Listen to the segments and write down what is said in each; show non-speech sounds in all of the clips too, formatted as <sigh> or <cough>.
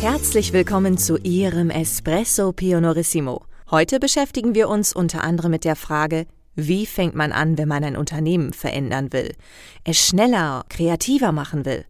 Herzlich willkommen zu Ihrem Espresso Pionorissimo. Heute beschäftigen wir uns unter anderem mit der Frage, wie fängt man an, wenn man ein Unternehmen verändern will, es schneller, kreativer machen will.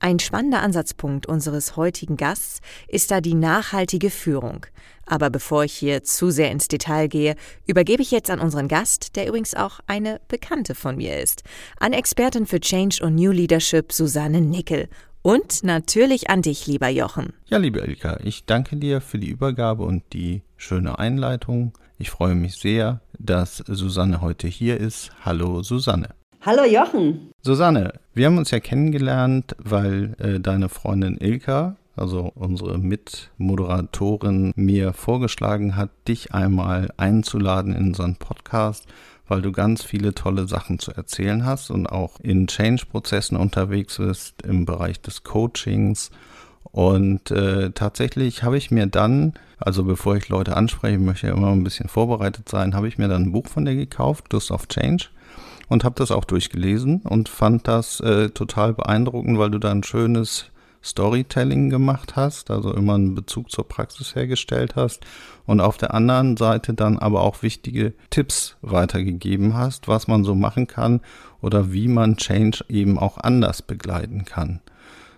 Ein spannender Ansatzpunkt unseres heutigen Gasts ist da die nachhaltige Führung. Aber bevor ich hier zu sehr ins Detail gehe, übergebe ich jetzt an unseren Gast, der übrigens auch eine Bekannte von mir ist, an Expertin für Change und New Leadership Susanne Nickel und natürlich an dich, lieber Jochen. Ja, liebe Elka, ich danke dir für die Übergabe und die schöne Einleitung. Ich freue mich sehr, dass Susanne heute hier ist. Hallo, Susanne. Hallo, Jochen. Susanne, wir haben uns ja kennengelernt, weil äh, deine Freundin Ilka, also unsere Mitmoderatorin, mir vorgeschlagen hat, dich einmal einzuladen in unseren Podcast weil du ganz viele tolle Sachen zu erzählen hast und auch in Change-Prozessen unterwegs bist im Bereich des Coachings. Und äh, tatsächlich habe ich mir dann, also bevor ich Leute anspreche, möchte ich immer ein bisschen vorbereitet sein, habe ich mir dann ein Buch von dir gekauft, Lust of Change, und habe das auch durchgelesen und fand das äh, total beeindruckend, weil du da ein schönes Storytelling gemacht hast, also immer einen Bezug zur Praxis hergestellt hast und auf der anderen Seite dann aber auch wichtige Tipps weitergegeben hast, was man so machen kann oder wie man Change eben auch anders begleiten kann.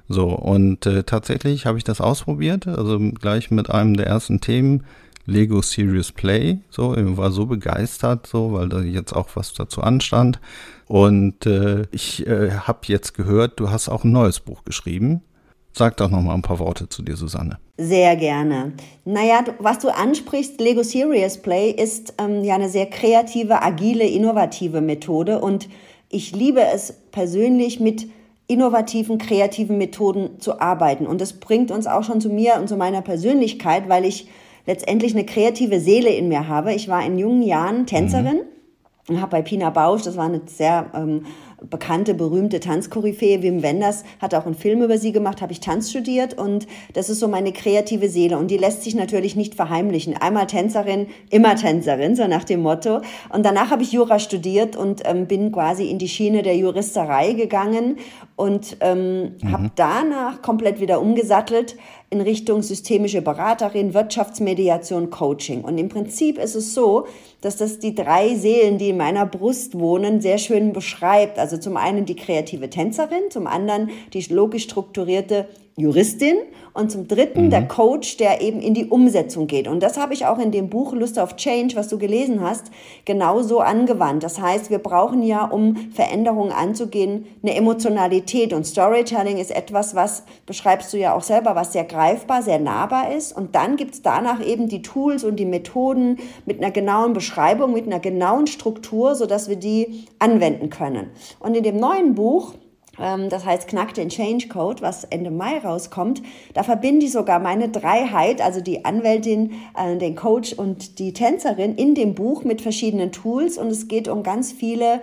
So, und äh, tatsächlich habe ich das ausprobiert, also gleich mit einem der ersten Themen, Lego Serious Play. So, ich war so begeistert, so, weil da jetzt auch was dazu anstand. Und äh, ich äh, habe jetzt gehört, du hast auch ein neues Buch geschrieben. Sag doch noch mal ein paar Worte zu dir, Susanne. Sehr gerne. Naja, was du ansprichst, Lego Serious Play ist ähm, ja eine sehr kreative, agile, innovative Methode und ich liebe es persönlich mit innovativen, kreativen Methoden zu arbeiten. Und das bringt uns auch schon zu mir und zu meiner Persönlichkeit, weil ich letztendlich eine kreative Seele in mir habe. Ich war in jungen Jahren Tänzerin. Mhm und habe bei Pina Bausch, das war eine sehr ähm, bekannte, berühmte Tanzkoryphäe, Wim Wenders hat auch einen Film über sie gemacht, habe ich Tanz studiert und das ist so meine kreative Seele und die lässt sich natürlich nicht verheimlichen. Einmal Tänzerin, immer Tänzerin, so nach dem Motto. Und danach habe ich Jura studiert und ähm, bin quasi in die Schiene der Juristerei gegangen und ähm, mhm. habe danach komplett wieder umgesattelt in Richtung systemische Beraterin, Wirtschaftsmediation, Coaching. Und im Prinzip ist es so, dass das die drei Seelen, die in meiner Brust wohnen, sehr schön beschreibt. Also zum einen die kreative Tänzerin, zum anderen die logisch strukturierte Juristin und zum dritten mhm. der Coach, der eben in die Umsetzung geht. Und das habe ich auch in dem Buch Lust auf Change, was du gelesen hast, genauso angewandt. Das heißt, wir brauchen ja, um Veränderungen anzugehen, eine Emotionalität. Und Storytelling ist etwas, was, beschreibst du ja auch selber, was sehr greifbar, sehr nahbar ist. Und dann gibt es danach eben die Tools und die Methoden mit einer genauen Beschreibung, mit einer genauen Struktur, sodass wir die anwenden können. Und in dem neuen Buch, das heißt Knack den Change Code, was Ende Mai rauskommt. Da verbinde ich sogar meine Dreiheit, also die Anwältin, äh, den Coach und die Tänzerin in dem Buch mit verschiedenen Tools und es geht um ganz viele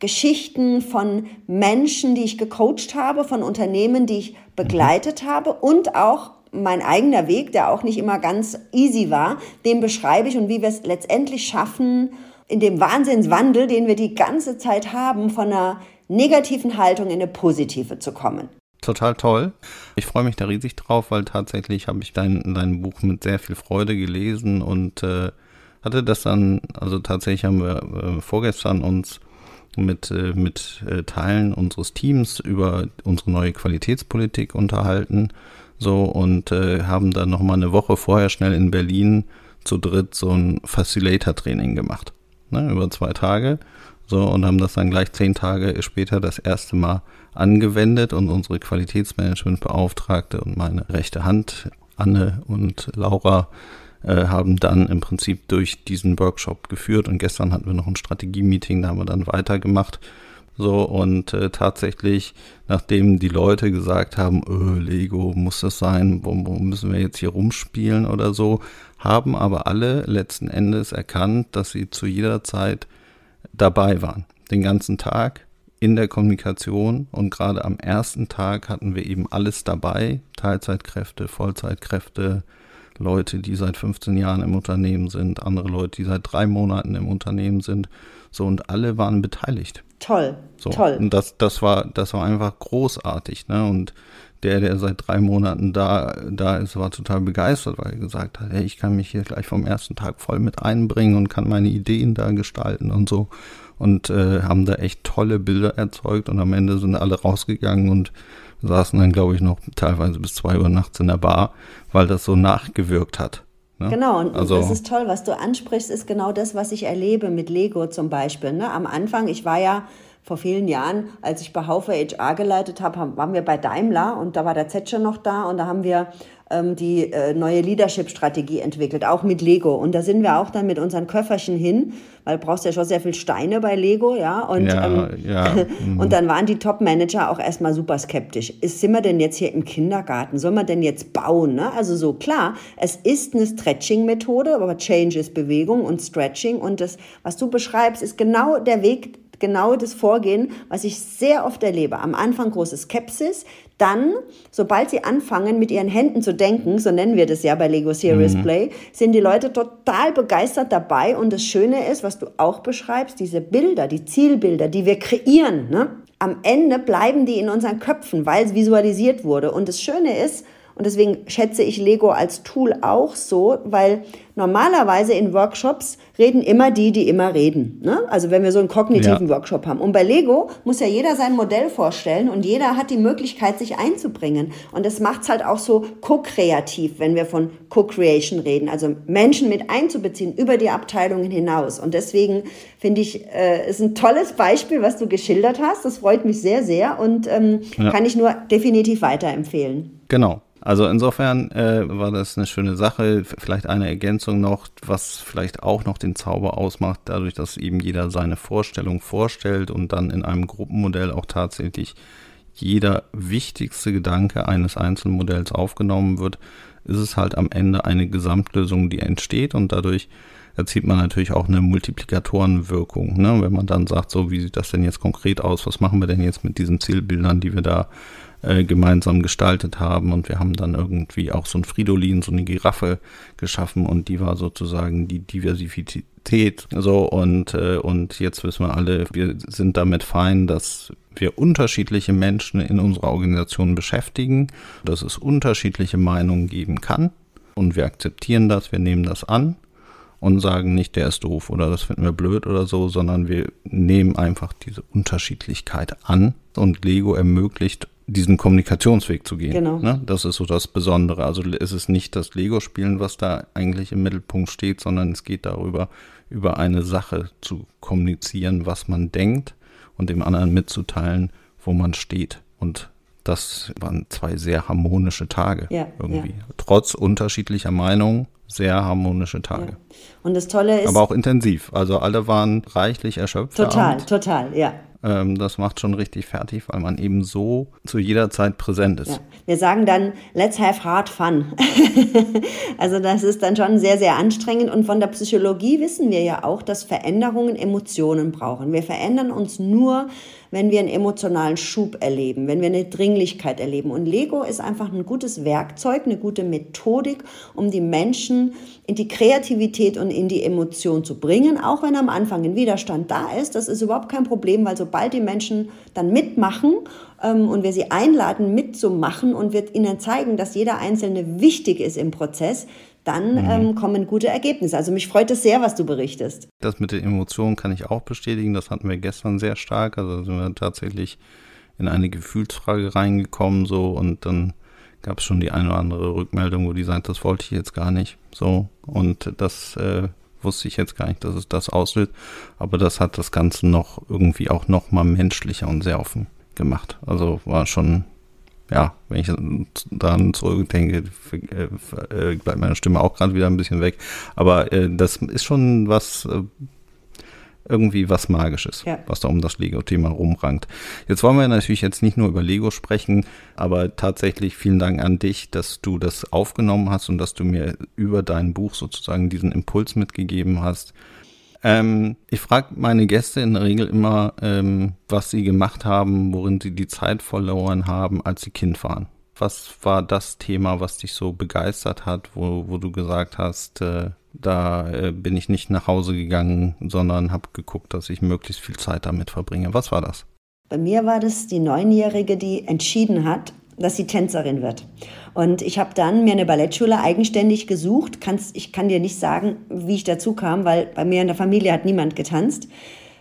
Geschichten von Menschen, die ich gecoacht habe, von Unternehmen, die ich begleitet habe und auch mein eigener Weg, der auch nicht immer ganz easy war, den beschreibe ich und wie wir es letztendlich schaffen, in dem Wahnsinnswandel, den wir die ganze Zeit haben, von einer negativen Haltung in eine positive zu kommen. Total toll. Ich freue mich da riesig drauf, weil tatsächlich habe ich dein, dein Buch mit sehr viel Freude gelesen und äh, hatte das dann, also tatsächlich haben wir äh, vorgestern uns mit, äh, mit äh, Teilen unseres Teams über unsere neue Qualitätspolitik unterhalten. So und äh, haben dann nochmal eine Woche vorher schnell in Berlin zu dritt so ein Facilitator-Training gemacht. Ne, über zwei Tage. So, und haben das dann gleich zehn Tage später das erste Mal angewendet und unsere Qualitätsmanagementbeauftragte und meine rechte Hand, Anne und Laura, äh, haben dann im Prinzip durch diesen Workshop geführt. Und gestern hatten wir noch ein Strategie-Meeting, da haben wir dann weitergemacht. So, und äh, tatsächlich, nachdem die Leute gesagt haben, öh, Lego muss das sein, wo, wo müssen wir jetzt hier rumspielen oder so, haben aber alle letzten Endes erkannt, dass sie zu jeder Zeit dabei waren. Den ganzen Tag in der Kommunikation und gerade am ersten Tag hatten wir eben alles dabei. Teilzeitkräfte, Vollzeitkräfte, Leute, die seit 15 Jahren im Unternehmen sind, andere Leute, die seit drei Monaten im Unternehmen sind. So, und alle waren beteiligt. Toll, so, toll. Und das, das war, das war einfach großartig, ne? Und der, der seit drei Monaten da, da ist, war total begeistert, weil er gesagt hat, hey, ich kann mich hier gleich vom ersten Tag voll mit einbringen und kann meine Ideen da gestalten und so. Und äh, haben da echt tolle Bilder erzeugt und am Ende sind alle rausgegangen und saßen dann, glaube ich, noch teilweise bis zwei Uhr nachts in der Bar, weil das so nachgewirkt hat. Ne? Genau, und also, das ist toll, was du ansprichst, ist genau das, was ich erlebe mit Lego zum Beispiel. Ne? Am Anfang, ich war ja vor vielen Jahren, als ich bei Haufe HR geleitet habe, waren wir bei Daimler und da war der Zetscher noch da und da haben wir ähm, die äh, neue Leadership-Strategie entwickelt, auch mit Lego. Und da sind wir auch dann mit unseren Köfferchen hin, weil du brauchst ja schon sehr viel Steine bei Lego, ja. Und, ja, ähm, ja. Mhm. <laughs> und dann waren die Top-Manager auch erstmal super skeptisch. Ist, sind wir denn jetzt hier im Kindergarten? Sollen wir denn jetzt bauen? Ne? Also so klar, es ist eine Stretching-Methode, aber Change ist Bewegung und Stretching. Und das, was du beschreibst, ist genau der Weg, genau das Vorgehen, was ich sehr oft erlebe. Am Anfang große Skepsis, dann, sobald sie anfangen, mit ihren Händen zu denken, so nennen wir das ja bei Lego Serious mhm. Play, sind die Leute total begeistert dabei. Und das Schöne ist, was du auch beschreibst, diese Bilder, die Zielbilder, die wir kreieren, ne? am Ende bleiben die in unseren Köpfen, weil es visualisiert wurde. Und das Schöne ist, und deswegen schätze ich Lego als Tool auch so, weil normalerweise in Workshops reden immer die, die immer reden. Ne? Also wenn wir so einen kognitiven ja. Workshop haben. Und bei Lego muss ja jeder sein Modell vorstellen und jeder hat die Möglichkeit, sich einzubringen. Und das macht es halt auch so co-kreativ, wenn wir von Co-Creation reden. Also Menschen mit einzubeziehen über die Abteilungen hinaus. Und deswegen finde ich, äh, ist ein tolles Beispiel, was du geschildert hast. Das freut mich sehr, sehr und ähm, ja. kann ich nur definitiv weiterempfehlen. Genau. Also insofern äh, war das eine schöne Sache. Vielleicht eine Ergänzung noch, was vielleicht auch noch den Zauber ausmacht, dadurch, dass eben jeder seine Vorstellung vorstellt und dann in einem Gruppenmodell auch tatsächlich jeder wichtigste Gedanke eines einzelnen Modells aufgenommen wird, ist es halt am Ende eine Gesamtlösung, die entsteht und dadurch erzielt man natürlich auch eine Multiplikatorenwirkung. Ne? Wenn man dann sagt, so wie sieht das denn jetzt konkret aus, was machen wir denn jetzt mit diesen Zielbildern, die wir da äh, gemeinsam gestaltet haben. Und wir haben dann irgendwie auch so ein Fridolin, so eine Giraffe geschaffen und die war sozusagen die Diversität. So und, äh, und jetzt wissen wir alle, wir sind damit fein, dass wir unterschiedliche Menschen in unserer Organisation beschäftigen, dass es unterschiedliche Meinungen geben kann. Und wir akzeptieren das, wir nehmen das an und sagen nicht, der ist doof oder das finden wir blöd oder so, sondern wir nehmen einfach diese Unterschiedlichkeit an und Lego ermöglicht diesen Kommunikationsweg zu gehen. Genau. Ne? Das ist so das Besondere. Also es ist nicht das Lego-Spielen, was da eigentlich im Mittelpunkt steht, sondern es geht darüber, über eine Sache zu kommunizieren, was man denkt und dem anderen mitzuteilen, wo man steht. Und das waren zwei sehr harmonische Tage ja, irgendwie. Ja. Trotz unterschiedlicher Meinungen sehr harmonische Tage. Ja. Und das Tolle ist. Aber auch intensiv. Also alle waren reichlich erschöpft. Total, total, ja. Ähm, das macht schon richtig fertig, weil man eben so zu jeder Zeit präsent ist. Ja. Wir sagen dann, let's have hard fun. <laughs> also das ist dann schon sehr, sehr anstrengend. Und von der Psychologie wissen wir ja auch, dass Veränderungen Emotionen brauchen. Wir verändern uns nur, wenn wir einen emotionalen Schub erleben, wenn wir eine Dringlichkeit erleben. Und Lego ist einfach ein gutes Werkzeug, eine gute Methodik, um die Menschen in die Kreativität und in die Emotion zu bringen, auch wenn am Anfang ein Widerstand da ist. Das ist überhaupt kein Problem, weil sobald die Menschen dann mitmachen ähm, und wir sie einladen, mitzumachen und wir ihnen zeigen, dass jeder Einzelne wichtig ist im Prozess, dann mhm. ähm, kommen gute Ergebnisse. Also mich freut es sehr, was du berichtest. Das mit den Emotionen kann ich auch bestätigen. Das hatten wir gestern sehr stark. Also sind wir tatsächlich in eine Gefühlsfrage reingekommen so und dann gab es schon die eine oder andere Rückmeldung, wo die sagt, das wollte ich jetzt gar nicht. So und das äh, wusste ich jetzt gar nicht, dass es das auslöst. Aber das hat das Ganze noch irgendwie auch noch mal menschlicher und sehr offen gemacht. Also war schon ja, wenn ich daran zurückdenke, äh, bleibt meine Stimme auch gerade wieder ein bisschen weg. Aber äh, das ist schon was, äh, irgendwie was Magisches, ja. was da um das Lego-Thema rumrankt. Jetzt wollen wir natürlich jetzt nicht nur über Lego sprechen, aber tatsächlich vielen Dank an dich, dass du das aufgenommen hast und dass du mir über dein Buch sozusagen diesen Impuls mitgegeben hast. Ähm, ich frage meine Gäste in der Regel immer, ähm, was sie gemacht haben, worin sie die Zeit verloren haben, als sie Kind waren. Was war das Thema, was dich so begeistert hat, wo, wo du gesagt hast, äh, da äh, bin ich nicht nach Hause gegangen, sondern habe geguckt, dass ich möglichst viel Zeit damit verbringe. Was war das? Bei mir war das die Neunjährige, die entschieden hat, dass sie Tänzerin wird. Und ich habe dann mir eine Ballettschule eigenständig gesucht. Kannst, ich kann dir nicht sagen, wie ich dazu kam, weil bei mir in der Familie hat niemand getanzt.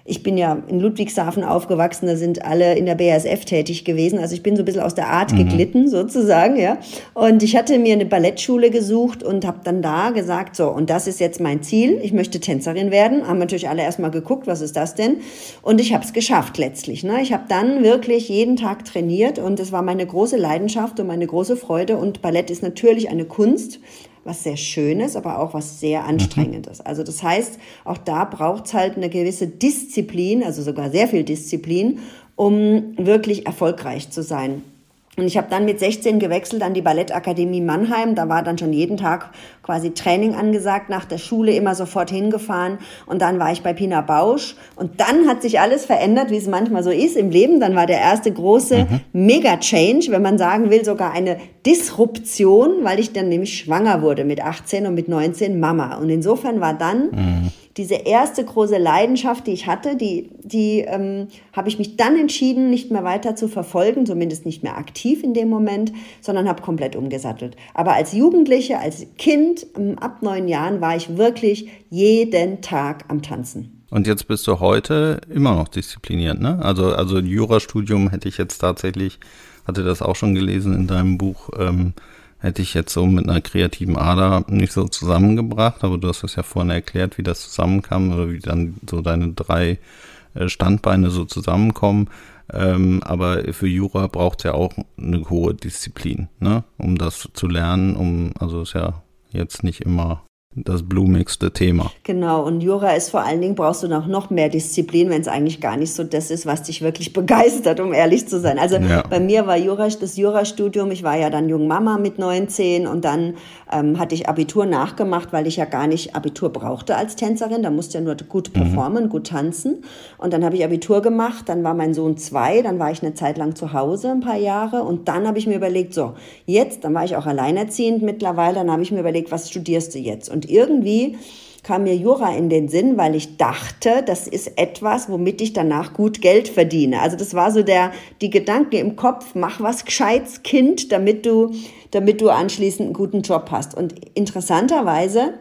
Ich bin ja in Ludwigshafen aufgewachsen, da sind alle in der BASF tätig gewesen. Also ich bin so ein bisschen aus der Art mhm. geglitten, sozusagen, ja. Und ich hatte mir eine Ballettschule gesucht und habe dann da gesagt, so, und das ist jetzt mein Ziel, ich möchte Tänzerin werden. Haben natürlich alle erstmal geguckt, was ist das denn? Und ich habe es geschafft letztlich. Ne? Ich habe dann wirklich jeden Tag trainiert und es war meine große Leidenschaft und meine große Freude. Und Ballett ist natürlich eine Kunst, was sehr Schönes, aber auch was sehr mhm. Anstrengendes. Also das heißt, auch da braucht es halt eine gewisse Disziplin, also sogar sehr viel Disziplin, um wirklich erfolgreich zu sein. Und ich habe dann mit 16 gewechselt an die Ballettakademie Mannheim. Da war dann schon jeden Tag quasi Training angesagt, nach der Schule immer sofort hingefahren. Und dann war ich bei Pina Bausch. Und dann hat sich alles verändert, wie es manchmal so ist im Leben. Dann war der erste große mhm. Mega-Change, wenn man sagen will, sogar eine Disruption, weil ich dann nämlich schwanger wurde mit 18 und mit 19 Mama. Und insofern war dann... Mhm diese erste große Leidenschaft, die ich hatte, die, die ähm, habe ich mich dann entschieden, nicht mehr weiter zu verfolgen, zumindest nicht mehr aktiv in dem Moment, sondern habe komplett umgesattelt. Aber als Jugendliche, als Kind, ähm, ab neun Jahren, war ich wirklich jeden Tag am Tanzen. Und jetzt bist du heute immer noch diszipliniert, ne? Also, also Jurastudium hätte ich jetzt tatsächlich, hatte das auch schon gelesen in deinem Buch, ähm, hätte ich jetzt so mit einer kreativen Ader nicht so zusammengebracht, aber du hast es ja vorhin erklärt, wie das zusammenkam oder wie dann so deine drei äh, Standbeine so zusammenkommen. Ähm, aber für Jura braucht es ja auch eine hohe Disziplin, ne? um das zu lernen, um, also ist ja jetzt nicht immer das blumigste Thema. Genau, und Jura ist vor allen Dingen, brauchst du noch, noch mehr Disziplin, wenn es eigentlich gar nicht so das ist, was dich wirklich <laughs> begeistert, um ehrlich zu sein. Also ja. bei mir war Jura, das Jurastudium, ich war ja dann Jungmama mit 19 und dann ähm, hatte ich Abitur nachgemacht, weil ich ja gar nicht Abitur brauchte als Tänzerin, da musste ja nur gut mhm. performen, mhm. gut tanzen. Und dann habe ich Abitur gemacht, dann war mein Sohn zwei, dann war ich eine Zeit lang zu Hause, ein paar Jahre und dann habe ich mir überlegt, so, jetzt, dann war ich auch alleinerziehend mittlerweile, dann habe ich mir überlegt, was studierst du jetzt? Und und irgendwie kam mir Jura in den Sinn, weil ich dachte, das ist etwas, womit ich danach gut Geld verdiene. Also das war so der, die Gedanke im Kopf, mach was Gescheites, Kind, damit du, damit du anschließend einen guten Job hast. Und interessanterweise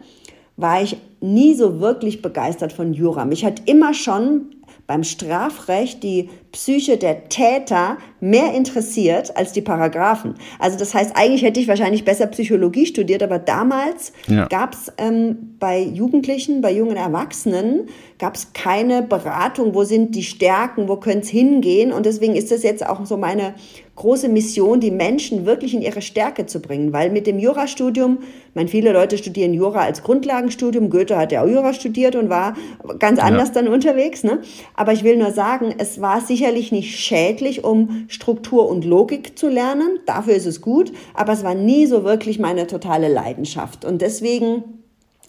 war ich nie so wirklich begeistert von Jura. Mich hat immer schon beim Strafrecht die Psyche der Täter mehr interessiert als die Paragraphen. Also das heißt, eigentlich hätte ich wahrscheinlich besser Psychologie studiert, aber damals ja. gab es ähm, bei Jugendlichen, bei jungen Erwachsenen, gab es keine Beratung, wo sind die Stärken, wo könnte es hingehen. Und deswegen ist das jetzt auch so meine große Mission, die Menschen wirklich in ihre Stärke zu bringen. Weil mit dem Jurastudium, ich meine, viele Leute studieren Jura als Grundlagenstudium. Goethe hat ja auch Jura studiert und war ganz anders ja. dann unterwegs. Ne? Aber ich will nur sagen, es war sicherlich nicht schädlich, um Struktur und Logik zu lernen. Dafür ist es gut. Aber es war nie so wirklich meine totale Leidenschaft. Und deswegen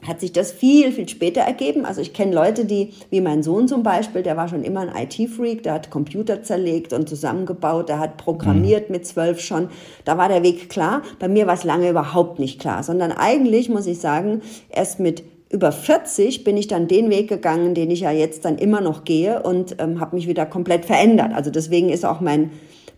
hat sich das viel, viel später ergeben. Also ich kenne Leute, die, wie mein Sohn zum Beispiel, der war schon immer ein IT-Freak, der hat Computer zerlegt und zusammengebaut, der hat programmiert mhm. mit zwölf schon. Da war der Weg klar. Bei mir war es lange überhaupt nicht klar, sondern eigentlich, muss ich sagen, erst mit über 40 bin ich dann den Weg gegangen, den ich ja jetzt dann immer noch gehe und ähm, habe mich wieder komplett verändert. Also deswegen ist auch mein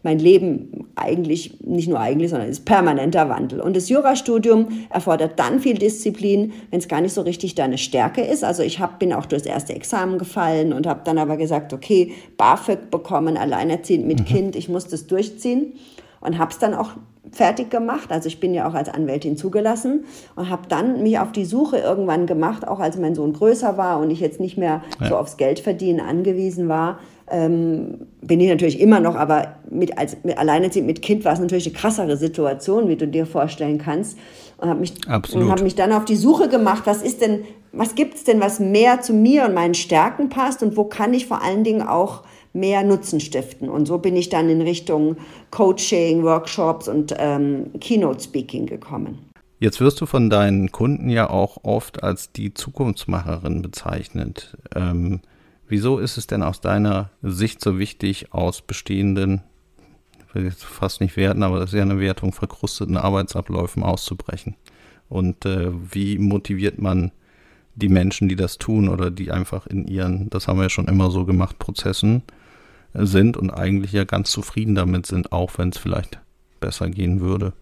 mein Leben eigentlich, nicht nur eigentlich, sondern ist permanenter Wandel. Und das Jurastudium erfordert dann viel Disziplin, wenn es gar nicht so richtig deine Stärke ist. Also ich hab, bin auch durchs erste Examen gefallen und habe dann aber gesagt, okay, BAföG bekommen, alleinerziehend mit mhm. Kind, ich muss das durchziehen und habe es dann auch fertig gemacht. Also ich bin ja auch als Anwältin zugelassen und habe dann mich auf die Suche irgendwann gemacht, auch als mein Sohn größer war und ich jetzt nicht mehr ja. so aufs Geldverdienen angewiesen war, ähm, bin ich natürlich immer noch, aber mit, als mit alleinerziehend mit Kind war es natürlich eine krassere Situation, wie du dir vorstellen kannst. Und habe mich, hab mich dann auf die Suche gemacht, was ist denn, was gibt es denn, was mehr zu mir und meinen Stärken passt und wo kann ich vor allen Dingen auch mehr Nutzen stiften. Und so bin ich dann in Richtung Coaching, Workshops und ähm, Keynote Speaking gekommen. Jetzt wirst du von deinen Kunden ja auch oft als die Zukunftsmacherin bezeichnet. Ähm, wieso ist es denn aus deiner Sicht so wichtig, aus bestehenden, ich will jetzt fast nicht werten, aber das ist ja eine Wertung, verkrusteten Arbeitsabläufen auszubrechen? Und äh, wie motiviert man die Menschen, die das tun oder die einfach in ihren, das haben wir ja schon immer so gemacht, Prozessen sind und eigentlich ja ganz zufrieden damit sind, auch wenn es vielleicht besser gehen würde.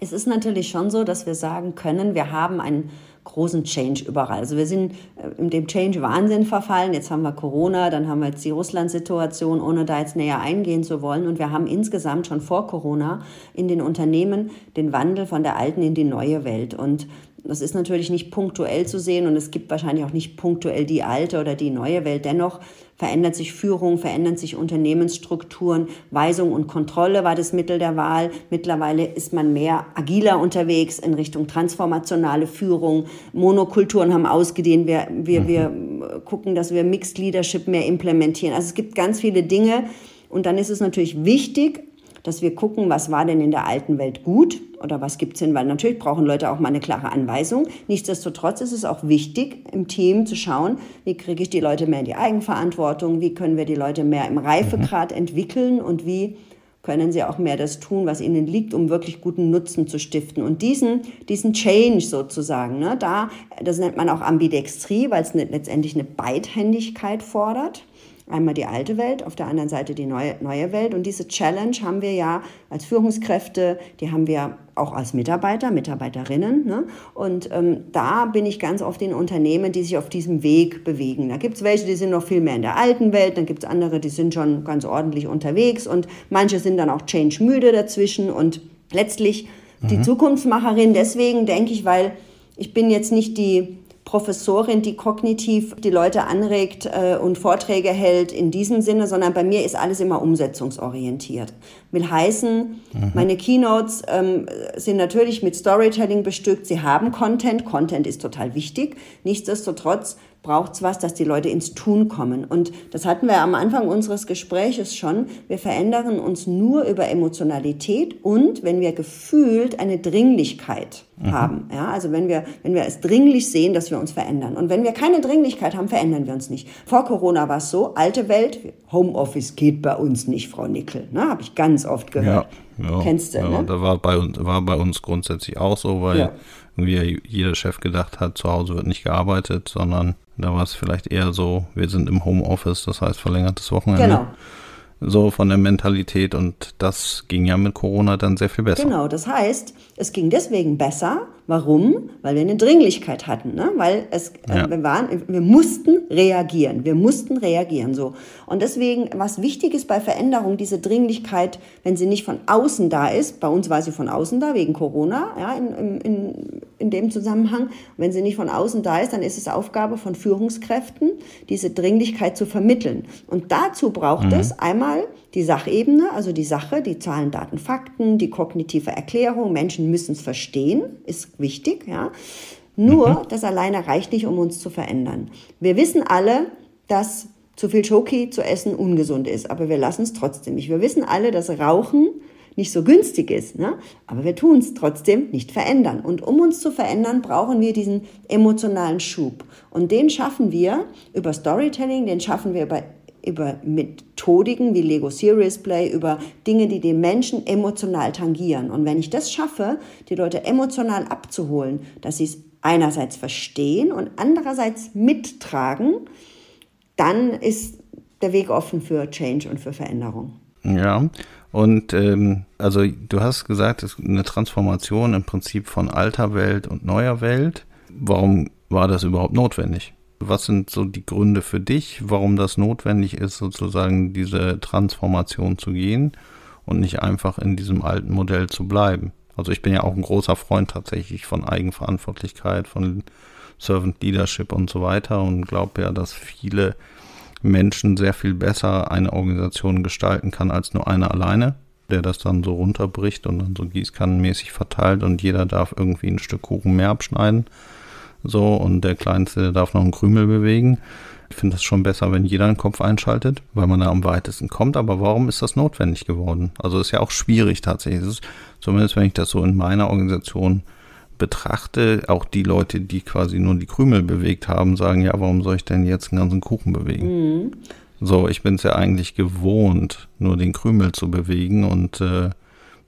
Es ist natürlich schon so, dass wir sagen können, wir haben einen großen Change überall. Also wir sind äh, in dem Change-Wahnsinn verfallen. Jetzt haben wir Corona, dann haben wir jetzt die Russland-Situation, ohne da jetzt näher eingehen zu wollen. Und wir haben insgesamt schon vor Corona in den Unternehmen den Wandel von der alten in die neue Welt. Und das ist natürlich nicht punktuell zu sehen und es gibt wahrscheinlich auch nicht punktuell die alte oder die neue Welt. Dennoch verändert sich Führung, verändern sich Unternehmensstrukturen. Weisung und Kontrolle war das Mittel der Wahl. Mittlerweile ist man mehr agiler unterwegs in Richtung transformationale Führung. Monokulturen haben ausgedehnt. Wir, wir, mhm. wir gucken, dass wir Mixed Leadership mehr implementieren. Also es gibt ganz viele Dinge. Und dann ist es natürlich wichtig, dass wir gucken, was war denn in der alten Welt gut oder was gibt es denn, weil natürlich brauchen Leute auch mal eine klare Anweisung. Nichtsdestotrotz ist es auch wichtig, im Team zu schauen, wie kriege ich die Leute mehr in die Eigenverantwortung, wie können wir die Leute mehr im Reifegrad mhm. entwickeln und wie können sie auch mehr das tun, was ihnen liegt, um wirklich guten Nutzen zu stiften. Und diesen, diesen Change sozusagen, ne, da, das nennt man auch Ambidextrie, weil es ne, letztendlich eine Beidhändigkeit fordert. Einmal die alte Welt, auf der anderen Seite die neue, neue Welt. Und diese Challenge haben wir ja als Führungskräfte, die haben wir auch als Mitarbeiter, Mitarbeiterinnen. Ne? Und ähm, da bin ich ganz oft in Unternehmen, die sich auf diesem Weg bewegen. Da gibt es welche, die sind noch viel mehr in der alten Welt, dann gibt es andere, die sind schon ganz ordentlich unterwegs und manche sind dann auch change-müde dazwischen und letztlich mhm. die Zukunftsmacherin. Deswegen denke ich, weil ich bin jetzt nicht die Professorin, die kognitiv die Leute anregt äh, und Vorträge hält in diesem Sinne, sondern bei mir ist alles immer umsetzungsorientiert. Will heißen, mhm. meine Keynotes ähm, sind natürlich mit Storytelling bestückt. Sie haben Content. Content ist total wichtig. Nichtsdestotrotz braucht es was, dass die Leute ins Tun kommen. Und das hatten wir am Anfang unseres Gespräches schon. Wir verändern uns nur über Emotionalität und wenn wir gefühlt eine Dringlichkeit mhm. haben. Ja, also wenn wir, wenn wir es dringlich sehen, dass wir uns verändern. Und wenn wir keine Dringlichkeit haben, verändern wir uns nicht. Vor Corona war es so, alte Welt, Homeoffice geht bei uns nicht, Frau Nickel. Ne, Habe ich ganz oft gehört. Ja, ja, Kennst du, ja, ne? Da war bei, uns, war bei uns grundsätzlich auch so, weil ja. irgendwie jeder Chef gedacht hat, zu Hause wird nicht gearbeitet, sondern da war es vielleicht eher so, wir sind im Homeoffice, das heißt verlängertes Wochenende. Genau. So von der Mentalität und das ging ja mit Corona dann sehr viel besser. Genau, das heißt, es ging deswegen besser. Warum? Weil wir eine Dringlichkeit hatten, ne? weil es, äh, ja. wir, waren, wir mussten reagieren, wir mussten reagieren so. Und deswegen, was wichtig ist bei Veränderung, diese Dringlichkeit, wenn sie nicht von außen da ist, bei uns war sie von außen da wegen Corona, ja, in, in, in dem Zusammenhang. Wenn sie nicht von außen da ist, dann ist es Aufgabe von Führungskräften, diese Dringlichkeit zu vermitteln. Und dazu braucht mhm. es einmal die Sachebene, also die Sache, die Zahlen, Daten, Fakten, die kognitive Erklärung. Menschen müssen es verstehen, ist wichtig, ja. Nur, mhm. das alleine reicht nicht, um uns zu verändern. Wir wissen alle, dass zu viel Schoki zu essen ungesund ist, aber wir lassen es trotzdem nicht. Wir wissen alle, dass Rauchen nicht so günstig ist, ne? aber wir tun es trotzdem nicht verändern. Und um uns zu verändern, brauchen wir diesen emotionalen Schub. Und den schaffen wir über Storytelling, den schaffen wir über über Methodiken wie Lego Serious Play, über Dinge, die den Menschen emotional tangieren. Und wenn ich das schaffe, die Leute emotional abzuholen, dass sie es einerseits verstehen und andererseits mittragen, dann ist der Weg offen für Change und für Veränderung. Ja, und ähm, also du hast gesagt, es ist eine Transformation im Prinzip von alter Welt und neuer Welt. Warum war das überhaupt notwendig? Was sind so die Gründe für dich, warum das notwendig ist, sozusagen diese Transformation zu gehen und nicht einfach in diesem alten Modell zu bleiben? Also ich bin ja auch ein großer Freund tatsächlich von Eigenverantwortlichkeit, von Servant Leadership und so weiter und glaube ja, dass viele Menschen sehr viel besser eine Organisation gestalten kann als nur einer alleine, der das dann so runterbricht und dann so gießkannenmäßig verteilt und jeder darf irgendwie ein Stück Kuchen mehr abschneiden. So, und der Kleinste darf noch einen Krümel bewegen. Ich finde das schon besser, wenn jeder einen Kopf einschaltet, weil man da am weitesten kommt. Aber warum ist das notwendig geworden? Also ist ja auch schwierig tatsächlich. Ist, zumindest wenn ich das so in meiner Organisation betrachte, auch die Leute, die quasi nur die Krümel bewegt haben, sagen, ja, warum soll ich denn jetzt einen ganzen Kuchen bewegen? Mhm. So, ich bin es ja eigentlich gewohnt, nur den Krümel zu bewegen und äh,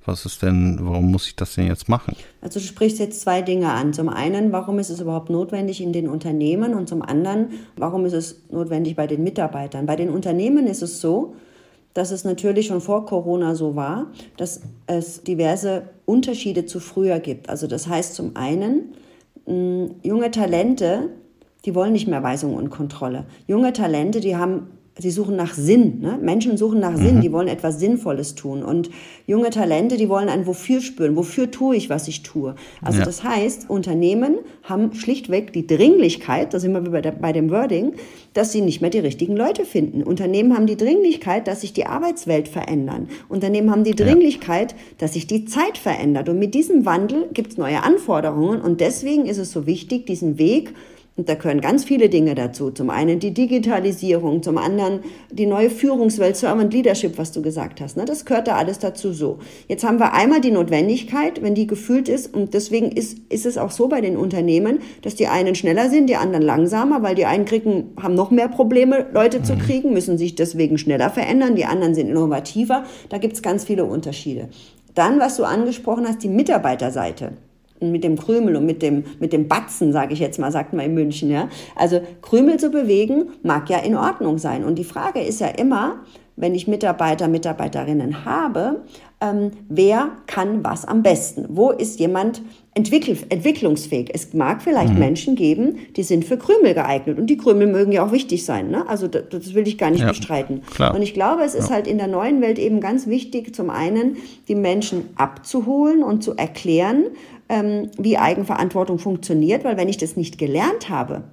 was ist denn, warum muss ich das denn jetzt machen? Also du sprichst jetzt zwei Dinge an. Zum einen, warum ist es überhaupt notwendig in den Unternehmen und zum anderen, warum ist es notwendig bei den Mitarbeitern? Bei den Unternehmen ist es so, dass es natürlich schon vor Corona so war, dass es diverse Unterschiede zu früher gibt. Also das heißt zum einen, junge Talente, die wollen nicht mehr Weisung und Kontrolle. Junge Talente, die haben sie suchen nach Sinn. Ne? Menschen suchen nach Sinn, mhm. die wollen etwas Sinnvolles tun. Und junge Talente, die wollen ein Wofür spüren. Wofür tue ich, was ich tue? Also ja. das heißt, Unternehmen haben schlichtweg die Dringlichkeit, da sind wir bei, der, bei dem Wording, dass sie nicht mehr die richtigen Leute finden. Unternehmen haben die Dringlichkeit, dass sich die Arbeitswelt verändern. Unternehmen haben die Dringlichkeit, ja. dass sich die Zeit verändert. Und mit diesem Wandel gibt es neue Anforderungen. Und deswegen ist es so wichtig, diesen Weg und da gehören ganz viele Dinge dazu. Zum einen die Digitalisierung, zum anderen die neue Führungswelt, Servant Leadership, was du gesagt hast. Ne? Das gehört da alles dazu so. Jetzt haben wir einmal die Notwendigkeit, wenn die gefühlt ist, und deswegen ist, ist es auch so bei den Unternehmen, dass die einen schneller sind, die anderen langsamer, weil die einen kriegen, haben noch mehr Probleme, Leute zu mhm. kriegen, müssen sich deswegen schneller verändern, die anderen sind innovativer. Da gibt es ganz viele Unterschiede. Dann, was du angesprochen hast, die Mitarbeiterseite mit dem Krümel und mit dem, mit dem Batzen, sage ich jetzt mal, sagt man in München. Ja? Also Krümel zu bewegen mag ja in Ordnung sein. Und die Frage ist ja immer, wenn ich Mitarbeiter, Mitarbeiterinnen habe, ähm, wer kann was am besten? Wo ist jemand entwickel entwicklungsfähig? Es mag vielleicht mhm. Menschen geben, die sind für Krümel geeignet und die Krümel mögen ja auch wichtig sein. Ne? Also das, das will ich gar nicht ja, bestreiten. Klar. Und ich glaube, es ist ja. halt in der neuen Welt eben ganz wichtig, zum einen die Menschen abzuholen und zu erklären, ähm, wie Eigenverantwortung funktioniert, weil wenn ich das nicht gelernt habe,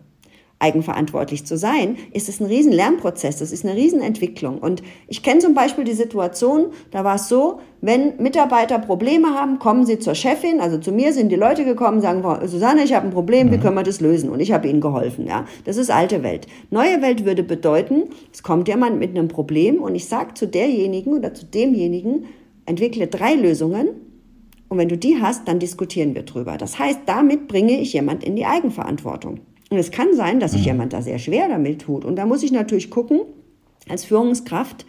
eigenverantwortlich zu sein, ist es ein riesen Lernprozess, das ist eine Riesenentwicklung. Und ich kenne zum Beispiel die Situation, da war es so, wenn Mitarbeiter Probleme haben, kommen sie zur Chefin, also zu mir sind die Leute gekommen, sagen, Susanne, ich habe ein Problem, wie mhm. können wir das lösen? Und ich habe ihnen geholfen. Ja, Das ist alte Welt. Neue Welt würde bedeuten, es kommt jemand mit einem Problem und ich sage zu derjenigen oder zu demjenigen, entwickle drei Lösungen und wenn du die hast, dann diskutieren wir drüber. Das heißt, damit bringe ich jemand in die Eigenverantwortung. Und es kann sein, dass sich mhm. jemand da sehr schwer damit tut. Und da muss ich natürlich gucken, als Führungskraft,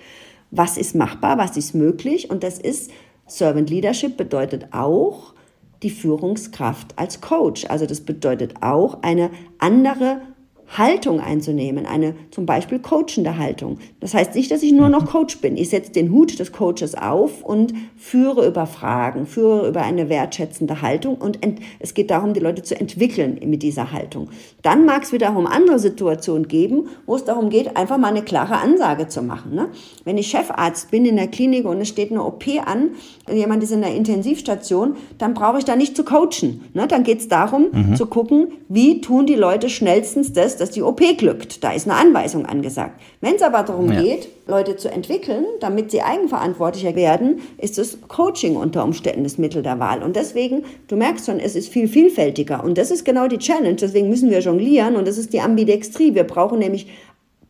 was ist machbar, was ist möglich. Und das ist, Servant Leadership bedeutet auch die Führungskraft als Coach. Also das bedeutet auch eine andere Haltung einzunehmen, eine zum Beispiel coachende Haltung. Das heißt nicht, dass ich nur noch. Coach bin. Ich setze den Hut des Coaches auf und führe über Fragen, führe über eine wertschätzende Haltung und es geht darum, die Leute zu entwickeln mit dieser Haltung. Dann mag es wiederum andere Situationen geben, wo es darum geht, einfach mal eine klare Ansage zu machen. Ne? Wenn ich Chefarzt bin in der Klinik und es steht eine OP an, jemand ist in der Intensivstation, dann brauche ich da nicht zu coachen. Ne? Dann geht es darum, mhm. zu gucken, wie tun die Leute schnellstens das, dass die OP glückt. Da ist eine Anweisung angesagt. Wenn es aber darum ja. geht, Leute zu entwickeln, damit sie eigenverantwortlicher werden, ist das Coaching unter Umständen das Mittel der Wahl. Und deswegen, du merkst schon, es ist viel vielfältiger. Und das ist genau die Challenge. Deswegen müssen wir jonglieren. Und das ist die Ambidextrie. Wir brauchen nämlich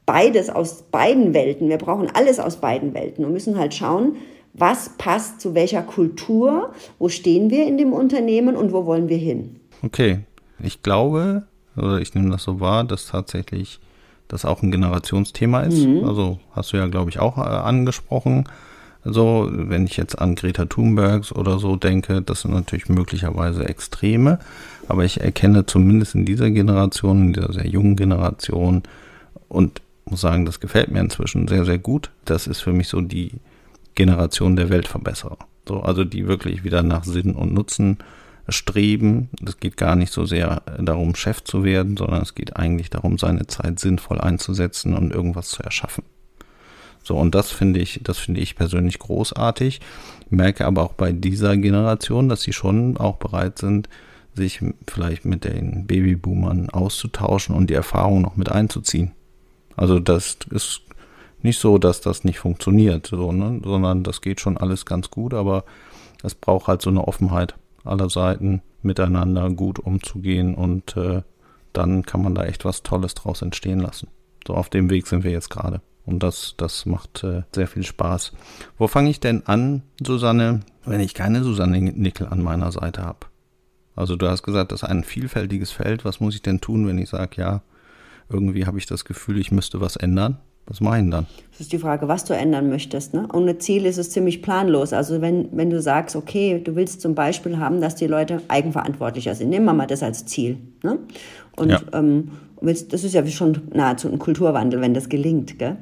beides aus beiden Welten. Wir brauchen alles aus beiden Welten und müssen halt schauen, was passt zu welcher Kultur, wo stehen wir in dem Unternehmen und wo wollen wir hin. Okay, ich glaube, oder ich nehme das so wahr, dass tatsächlich das auch ein Generationsthema ist. Mhm. Also hast du ja, glaube ich, auch äh, angesprochen. Also, wenn ich jetzt an Greta Thunbergs oder so denke, das sind natürlich möglicherweise Extreme, aber ich erkenne zumindest in dieser Generation, in dieser sehr jungen Generation und muss sagen, das gefällt mir inzwischen sehr, sehr gut. Das ist für mich so die Generation der Weltverbesserer. So, also die wirklich wieder nach Sinn und Nutzen streben. Es geht gar nicht so sehr darum, Chef zu werden, sondern es geht eigentlich darum, seine Zeit sinnvoll einzusetzen und irgendwas zu erschaffen. So, und das finde ich, das finde ich persönlich großartig. Merke aber auch bei dieser Generation, dass sie schon auch bereit sind, sich vielleicht mit den Babyboomern auszutauschen und die Erfahrung noch mit einzuziehen. Also das ist nicht so, dass das nicht funktioniert, so, ne? sondern das geht schon alles ganz gut, aber es braucht halt so eine Offenheit aller Seiten, miteinander gut umzugehen und äh, dann kann man da echt was Tolles draus entstehen lassen. So auf dem Weg sind wir jetzt gerade. Und das, das macht äh, sehr viel Spaß. Wo fange ich denn an, Susanne, wenn ich keine Susanne Nickel an meiner Seite habe? Also du hast gesagt, das ist ein vielfältiges Feld. Was muss ich denn tun, wenn ich sage, ja, irgendwie habe ich das Gefühl, ich müsste was ändern? Was meinen dann? Das ist die Frage, was du ändern möchtest. Ne? Ohne Ziel ist es ziemlich planlos. Also wenn, wenn du sagst, okay, du willst zum Beispiel haben, dass die Leute eigenverantwortlicher sind. Nehmen wir mal das als Ziel. Ne? Und ja. ähm, das ist ja schon nahezu ein Kulturwandel, wenn das gelingt. Gell?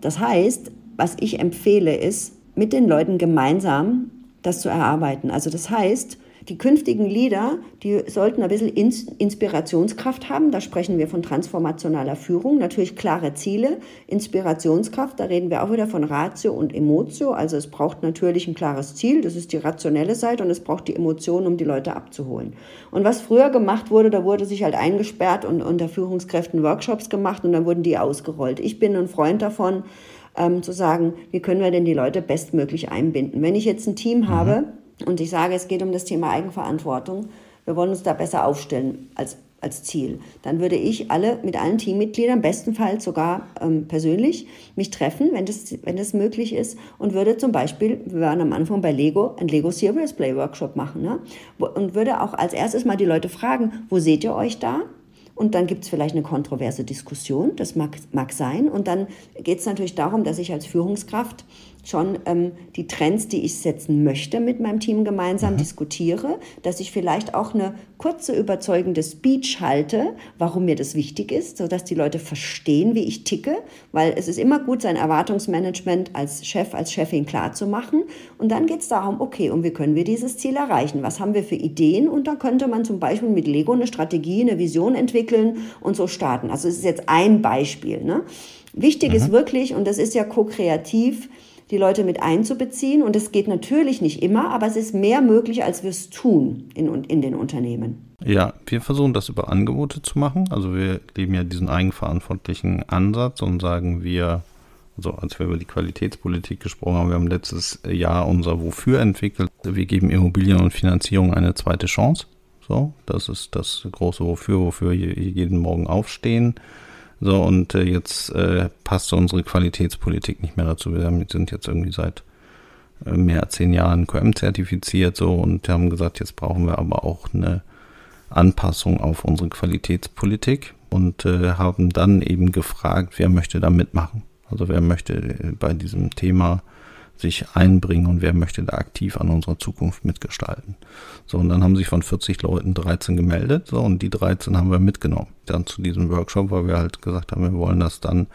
Das heißt, was ich empfehle, ist, mit den Leuten gemeinsam das zu erarbeiten. Also das heißt, die künftigen Lieder, die sollten ein bisschen Inspirationskraft haben. Da sprechen wir von transformationaler Führung. Natürlich klare Ziele, Inspirationskraft. Da reden wir auch wieder von Ratio und Emotio. Also es braucht natürlich ein klares Ziel. Das ist die rationelle Seite und es braucht die Emotionen, um die Leute abzuholen. Und was früher gemacht wurde, da wurde sich halt eingesperrt und unter Führungskräften Workshops gemacht und dann wurden die ausgerollt. Ich bin ein Freund davon, ähm, zu sagen, wie können wir denn die Leute bestmöglich einbinden. Wenn ich jetzt ein Team mhm. habe, und ich sage, es geht um das Thema Eigenverantwortung. Wir wollen uns da besser aufstellen als, als Ziel. Dann würde ich alle mit allen Teammitgliedern, bestenfalls sogar ähm, persönlich, mich treffen, wenn das, wenn das möglich ist, und würde zum Beispiel, wir waren am Anfang bei Lego, ein Lego Serious Play Workshop machen. Ne? Und würde auch als erstes mal die Leute fragen, wo seht ihr euch da? Und dann gibt es vielleicht eine kontroverse Diskussion, das mag, mag sein. Und dann geht es natürlich darum, dass ich als Führungskraft schon ähm, die Trends, die ich setzen möchte, mit meinem Team gemeinsam mhm. diskutiere, dass ich vielleicht auch eine kurze, überzeugende Speech halte, warum mir das wichtig ist, sodass die Leute verstehen, wie ich ticke, weil es ist immer gut, sein Erwartungsmanagement als Chef, als Chefin klar zu machen. Und dann geht es darum, okay, und wie können wir dieses Ziel erreichen? Was haben wir für Ideen? Und da könnte man zum Beispiel mit Lego eine Strategie, eine Vision entwickeln und so starten. Also es ist jetzt ein Beispiel. Ne? Wichtig mhm. ist wirklich, und das ist ja ko-kreativ, die Leute mit einzubeziehen. Und es geht natürlich nicht immer, aber es ist mehr möglich, als wir es tun in, in den Unternehmen. Ja, wir versuchen das über Angebote zu machen. Also wir leben ja diesen eigenverantwortlichen Ansatz und sagen wir, also als wir über die Qualitätspolitik gesprochen haben, wir haben letztes Jahr unser Wofür entwickelt. Wir geben Immobilien und Finanzierung eine zweite Chance. So, das ist das große Wofür, wofür wir jeden Morgen aufstehen. So, und äh, jetzt äh, passte unsere Qualitätspolitik nicht mehr dazu. Wir sind jetzt irgendwie seit äh, mehr als zehn Jahren QM-zertifiziert so und haben gesagt, jetzt brauchen wir aber auch eine Anpassung auf unsere Qualitätspolitik und äh, haben dann eben gefragt, wer möchte da mitmachen. Also wer möchte äh, bei diesem Thema sich einbringen und wer möchte da aktiv an unserer Zukunft mitgestalten. So, und dann haben sich von 40 Leuten 13 gemeldet, so, und die 13 haben wir mitgenommen. Dann zu diesem Workshop, weil wir halt gesagt haben, wir wollen das dann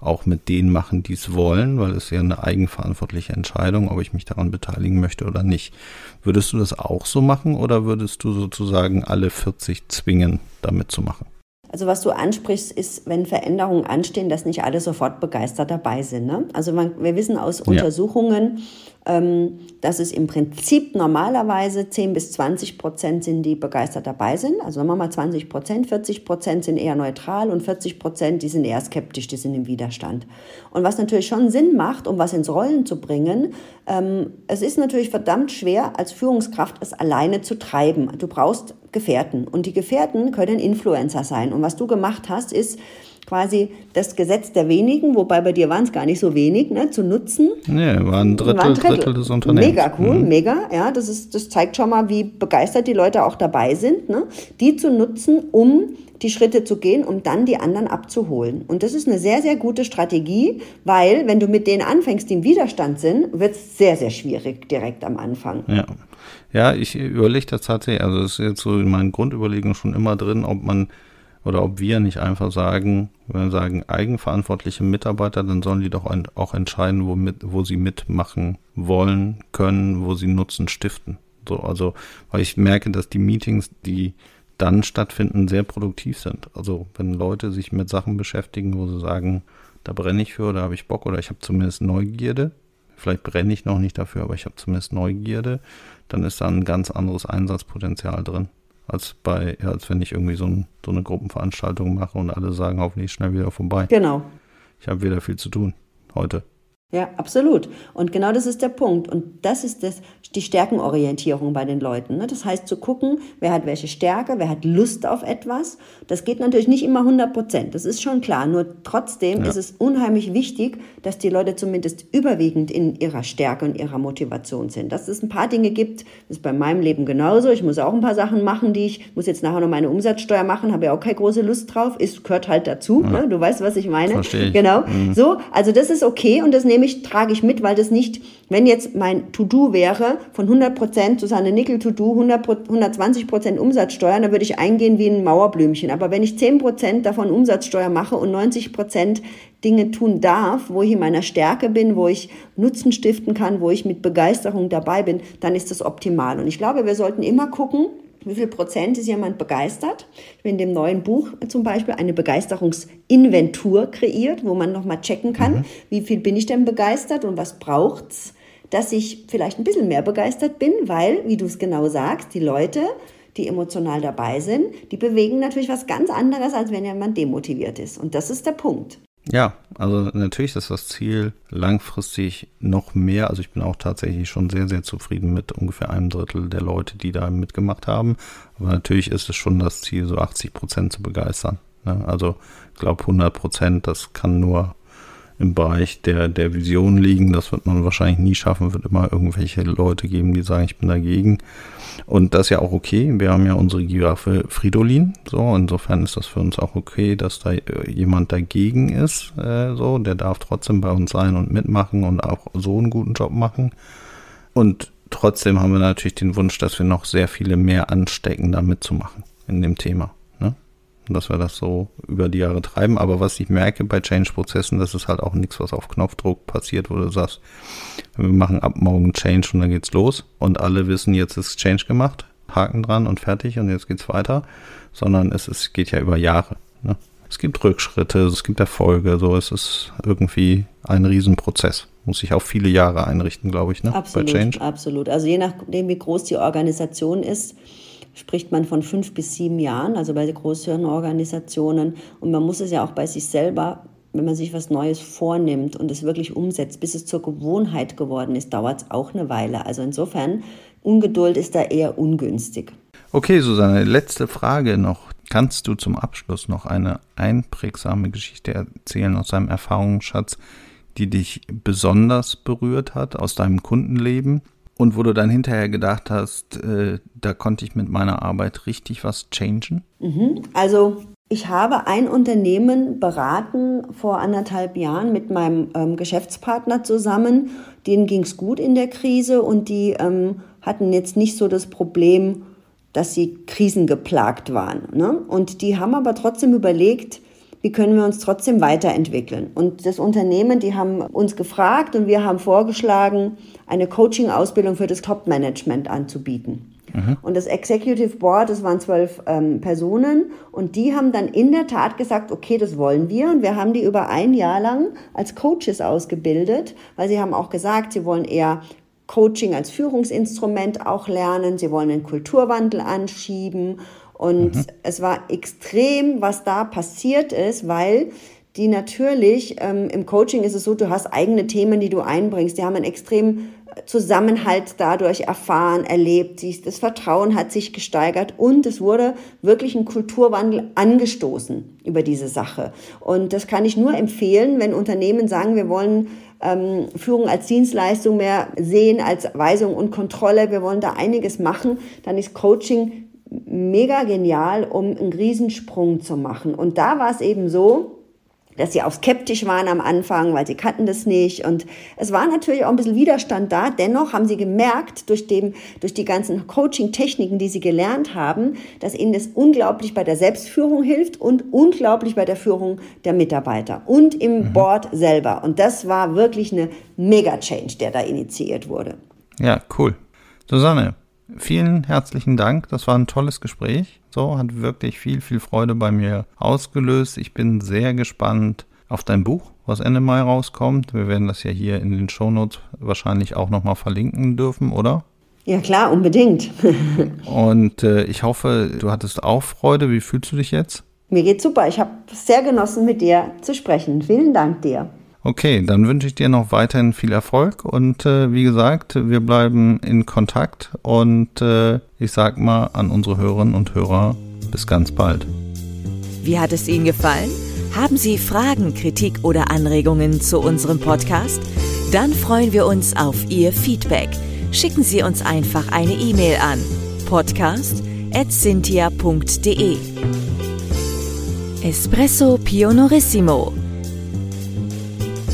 auch mit denen machen, die es wollen, weil es ja eine eigenverantwortliche Entscheidung, ob ich mich daran beteiligen möchte oder nicht. Würdest du das auch so machen oder würdest du sozusagen alle 40 zwingen, damit zu machen? Also was du ansprichst, ist, wenn Veränderungen anstehen, dass nicht alle sofort begeistert dabei sind. Ne? Also man, wir wissen aus ja. Untersuchungen, ähm, dass es im Prinzip normalerweise 10 bis 20 Prozent sind, die begeistert dabei sind. Also sagen wir mal 20 Prozent, 40 Prozent sind eher neutral und 40 Prozent, die sind eher skeptisch, die sind im Widerstand. Und was natürlich schon Sinn macht, um was ins Rollen zu bringen, ähm, es ist natürlich verdammt schwer, als Führungskraft es alleine zu treiben. Du brauchst Gefährten und die Gefährten können Influencer sein. Und was du gemacht hast, ist, quasi das Gesetz der wenigen, wobei bei dir waren es gar nicht so wenig, ne, zu nutzen. Nee, war ein Drittel, war ein Drittel. Drittel des Unternehmens. Mega cool, mhm. mega. Ja, das, ist, das zeigt schon mal, wie begeistert die Leute auch dabei sind, ne, die zu nutzen, um die Schritte zu gehen, um dann die anderen abzuholen. Und das ist eine sehr, sehr gute Strategie, weil wenn du mit denen anfängst, die im Widerstand sind, wird es sehr, sehr schwierig direkt am Anfang. Ja. Ja, ich überlege das tatsächlich, also das ist jetzt so in meinen Grundüberlegungen schon immer drin, ob man oder ob wir nicht einfach sagen, wenn wir sagen eigenverantwortliche Mitarbeiter, dann sollen die doch auch entscheiden, wo, mit, wo sie mitmachen wollen, können, wo sie Nutzen stiften. So, also, weil ich merke, dass die Meetings, die dann stattfinden, sehr produktiv sind. Also, wenn Leute sich mit Sachen beschäftigen, wo sie sagen, da brenne ich für oder habe ich Bock oder ich habe zumindest Neugierde, vielleicht brenne ich noch nicht dafür, aber ich habe zumindest Neugierde, dann ist da ein ganz anderes Einsatzpotenzial drin als bei, als wenn ich irgendwie so, ein, so eine Gruppenveranstaltung mache und alle sagen hoffentlich schnell wieder vorbei. Genau. ich habe wieder viel zu tun heute. Ja, absolut. Und genau das ist der Punkt. Und das ist das, die Stärkenorientierung bei den Leuten. Ne? Das heißt zu gucken, wer hat welche Stärke, wer hat Lust auf etwas. Das geht natürlich nicht immer 100 Prozent. Das ist schon klar. Nur trotzdem ja. ist es unheimlich wichtig, dass die Leute zumindest überwiegend in ihrer Stärke und ihrer Motivation sind. Dass es ein paar Dinge gibt, das ist bei meinem Leben genauso. Ich muss auch ein paar Sachen machen, die ich muss jetzt nachher noch meine Umsatzsteuer machen, habe ja auch keine große Lust drauf. Ist, gehört halt dazu. Ja. Ne? Du weißt, was ich meine. Verstehe ich. Genau. Mhm. So, also das ist okay und das nehme ich, trage ich mit, weil das nicht, wenn jetzt mein To-Do wäre, von 100 Prozent Susanne Nickel To-Do, 120 Prozent Umsatzsteuer, dann würde ich eingehen wie ein Mauerblümchen. Aber wenn ich 10 Prozent davon Umsatzsteuer mache und 90 Prozent Dinge tun darf, wo ich in meiner Stärke bin, wo ich Nutzen stiften kann, wo ich mit Begeisterung dabei bin, dann ist das optimal. Und ich glaube, wir sollten immer gucken, wie viel Prozent ist jemand begeistert? Ich habe in dem neuen Buch zum Beispiel eine Begeisterungsinventur kreiert, wo man nochmal checken kann, mhm. wie viel bin ich denn begeistert und was braucht's, dass ich vielleicht ein bisschen mehr begeistert bin, weil, wie du es genau sagst, die Leute, die emotional dabei sind, die bewegen natürlich was ganz anderes, als wenn jemand demotiviert ist. Und das ist der Punkt. Ja, also natürlich ist das Ziel langfristig noch mehr. Also ich bin auch tatsächlich schon sehr, sehr zufrieden mit ungefähr einem Drittel der Leute, die da mitgemacht haben. Aber natürlich ist es schon das Ziel, so 80 Prozent zu begeistern. Ne? Also ich glaube 100 Prozent, das kann nur im Bereich der, der Vision liegen. Das wird man wahrscheinlich nie schaffen. Wird immer irgendwelche Leute geben, die sagen, ich bin dagegen. Und das ist ja auch okay. Wir haben ja unsere Giraffe Fridolin. So, insofern ist das für uns auch okay, dass da äh, jemand dagegen ist. Äh, so, der darf trotzdem bei uns sein und mitmachen und auch so einen guten Job machen. Und trotzdem haben wir natürlich den Wunsch, dass wir noch sehr viele mehr anstecken, da mitzumachen in dem Thema dass wir das so über die Jahre treiben. Aber was ich merke bei Change-Prozessen, das ist halt auch nichts, was auf Knopfdruck passiert, wo du sagst, wir machen ab morgen Change und dann geht's los und alle wissen, jetzt ist Change gemacht, Haken dran und fertig und jetzt geht's weiter, sondern es ist, geht ja über Jahre. Ne? Es gibt Rückschritte, es gibt Erfolge, so es ist irgendwie ein Riesenprozess. Muss sich auf viele Jahre einrichten, glaube ich, ne? Absolut, bei Change. absolut. Also je nachdem, wie groß die Organisation ist, spricht man von fünf bis sieben Jahren, also bei größeren Organisationen. Und man muss es ja auch bei sich selber, wenn man sich was Neues vornimmt und es wirklich umsetzt, bis es zur Gewohnheit geworden ist, dauert es auch eine Weile. Also insofern, Ungeduld ist da eher ungünstig. Okay, Susanne, letzte Frage noch. Kannst du zum Abschluss noch eine einprägsame Geschichte erzählen aus deinem Erfahrungsschatz, die dich besonders berührt hat aus deinem Kundenleben? Und wo du dann hinterher gedacht hast, äh, da konnte ich mit meiner Arbeit richtig was changen? Mhm. Also ich habe ein Unternehmen beraten vor anderthalb Jahren mit meinem ähm, Geschäftspartner zusammen. Denen ging es gut in der Krise und die ähm, hatten jetzt nicht so das Problem, dass sie krisengeplagt waren. Ne? Und die haben aber trotzdem überlegt, wie können wir uns trotzdem weiterentwickeln. Und das Unternehmen, die haben uns gefragt und wir haben vorgeschlagen, eine Coaching-Ausbildung für das Top-Management anzubieten. Mhm. Und das Executive Board, das waren zwölf ähm, Personen und die haben dann in der Tat gesagt, okay, das wollen wir und wir haben die über ein Jahr lang als Coaches ausgebildet, weil sie haben auch gesagt, sie wollen eher Coaching als Führungsinstrument auch lernen, sie wollen einen Kulturwandel anschieben und mhm. es war extrem, was da passiert ist, weil die natürlich, ähm, im Coaching ist es so, du hast eigene Themen, die du einbringst. Die haben einen extremen Zusammenhalt dadurch erfahren, erlebt. Das Vertrauen hat sich gesteigert und es wurde wirklich ein Kulturwandel angestoßen über diese Sache. Und das kann ich nur empfehlen, wenn Unternehmen sagen, wir wollen ähm, Führung als Dienstleistung mehr sehen, als Weisung und Kontrolle, wir wollen da einiges machen, dann ist Coaching mega genial, um einen Riesensprung zu machen. Und da war es eben so, dass sie auch skeptisch waren am Anfang, weil sie kannten das nicht. Und es war natürlich auch ein bisschen Widerstand da. Dennoch haben sie gemerkt, durch, dem, durch die ganzen Coaching-Techniken, die sie gelernt haben, dass ihnen das unglaublich bei der Selbstführung hilft und unglaublich bei der Führung der Mitarbeiter und im mhm. Board selber. Und das war wirklich eine Mega-Change, der da initiiert wurde. Ja, cool. Susanne, vielen herzlichen Dank. Das war ein tolles Gespräch. So, hat wirklich viel, viel Freude bei mir ausgelöst. Ich bin sehr gespannt auf dein Buch, was Ende Mai rauskommt. Wir werden das ja hier in den Shownotes wahrscheinlich auch nochmal verlinken dürfen, oder? Ja, klar, unbedingt. <laughs> Und äh, ich hoffe, du hattest auch Freude. Wie fühlst du dich jetzt? Mir geht's super. Ich habe sehr genossen, mit dir zu sprechen. Vielen Dank dir. Okay, dann wünsche ich dir noch weiterhin viel Erfolg und äh, wie gesagt, wir bleiben in Kontakt und äh, ich sag mal an unsere Hörerinnen und Hörer bis ganz bald. Wie hat es Ihnen gefallen? Haben Sie Fragen, Kritik oder Anregungen zu unserem Podcast? Dann freuen wir uns auf Ihr Feedback. Schicken Sie uns einfach eine E-Mail an podcast@cynthia.de. Espresso Pionorissimo.